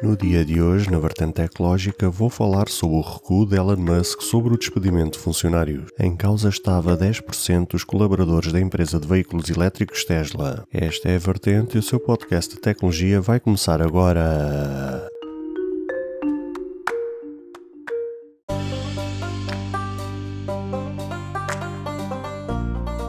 No dia de hoje, na vertente tecnológica, vou falar sobre o recuo de Elon Musk sobre o despedimento de funcionários. Em causa estava 10% dos colaboradores da empresa de veículos elétricos Tesla. Esta é a vertente e o seu podcast de tecnologia vai começar agora.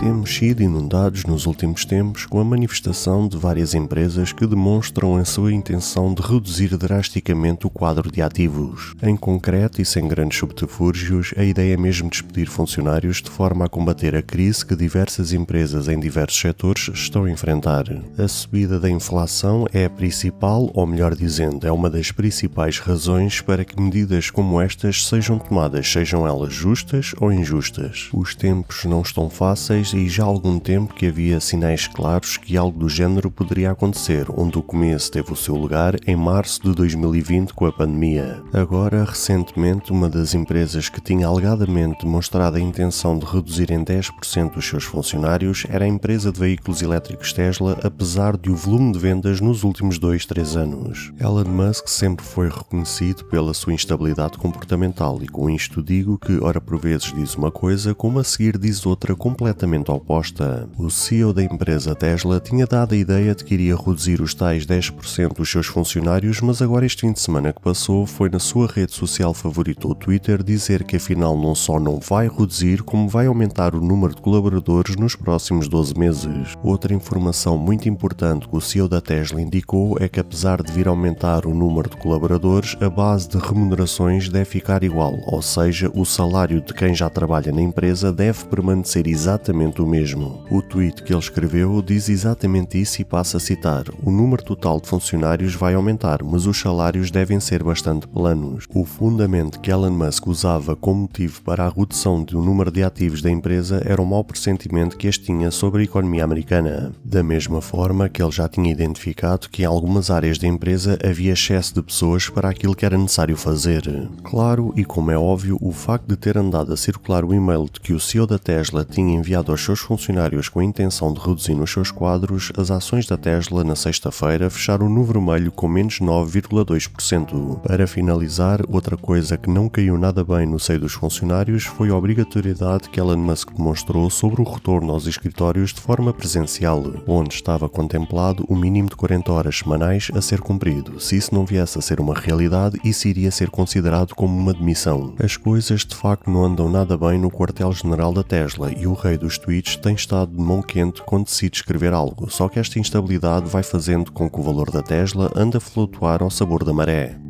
Temos sido inundados nos últimos tempos com a manifestação de várias empresas que demonstram a sua intenção de reduzir drasticamente o quadro de ativos. Em concreto e sem grandes subterfúgios, a ideia é mesmo despedir funcionários de forma a combater a crise que diversas empresas em diversos setores estão a enfrentar. A subida da inflação é a principal, ou melhor dizendo, é uma das principais razões para que medidas como estas sejam tomadas, sejam elas justas ou injustas. Os tempos não estão fáceis e já há algum tempo que havia sinais claros que algo do género poderia acontecer, onde o começo teve o seu lugar em março de 2020 com a pandemia. Agora, recentemente, uma das empresas que tinha alegadamente demonstrado a intenção de reduzir em 10% os seus funcionários era a empresa de veículos elétricos Tesla, apesar de o volume de vendas nos últimos 2, 3 anos. Elon Musk sempre foi reconhecido pela sua instabilidade comportamental e com isto digo que, ora por vezes diz uma coisa, como a seguir diz outra completamente completamente oposta. O CEO da empresa Tesla tinha dado a ideia de que iria reduzir os tais 10% dos seus funcionários, mas agora este fim de semana que passou foi na sua rede social favorita, o Twitter, dizer que afinal não só não vai reduzir, como vai aumentar o número de colaboradores nos próximos 12 meses. Outra informação muito importante que o CEO da Tesla indicou é que apesar de vir aumentar o número de colaboradores, a base de remunerações deve ficar igual, ou seja, o salário de quem já trabalha na empresa deve permanecer exatamente exatamente o mesmo. O tweet que ele escreveu diz exatamente isso e passa a citar: O número total de funcionários vai aumentar, mas os salários devem ser bastante planos. O fundamento que Elon Musk usava como motivo para a redução do número de ativos da empresa era o mau pressentimento que este tinha sobre a economia americana. Da mesma forma que ele já tinha identificado que em algumas áreas da empresa havia excesso de pessoas para aquilo que era necessário fazer. Claro, e como é óbvio, o facto de ter andado a circular o e-mail de que o CEO da Tesla tinha enviado aos aos seus funcionários com a intenção de reduzir nos seus quadros, as ações da Tesla na sexta-feira fecharam no vermelho com menos 9,2%. Para finalizar, outra coisa que não caiu nada bem no seio dos funcionários foi a obrigatoriedade que Elon Musk demonstrou sobre o retorno aos escritórios de forma presencial, onde estava contemplado o mínimo de 40 horas semanais a ser cumprido. Se isso não viesse a ser uma realidade, isso iria ser considerado como uma demissão. As coisas de facto não andam nada bem no quartel-general da Tesla e o rei dos tweets tem estado de mão quente quando decide escrever algo, só que esta instabilidade vai fazendo com que o valor da Tesla ande a flutuar ao sabor da maré.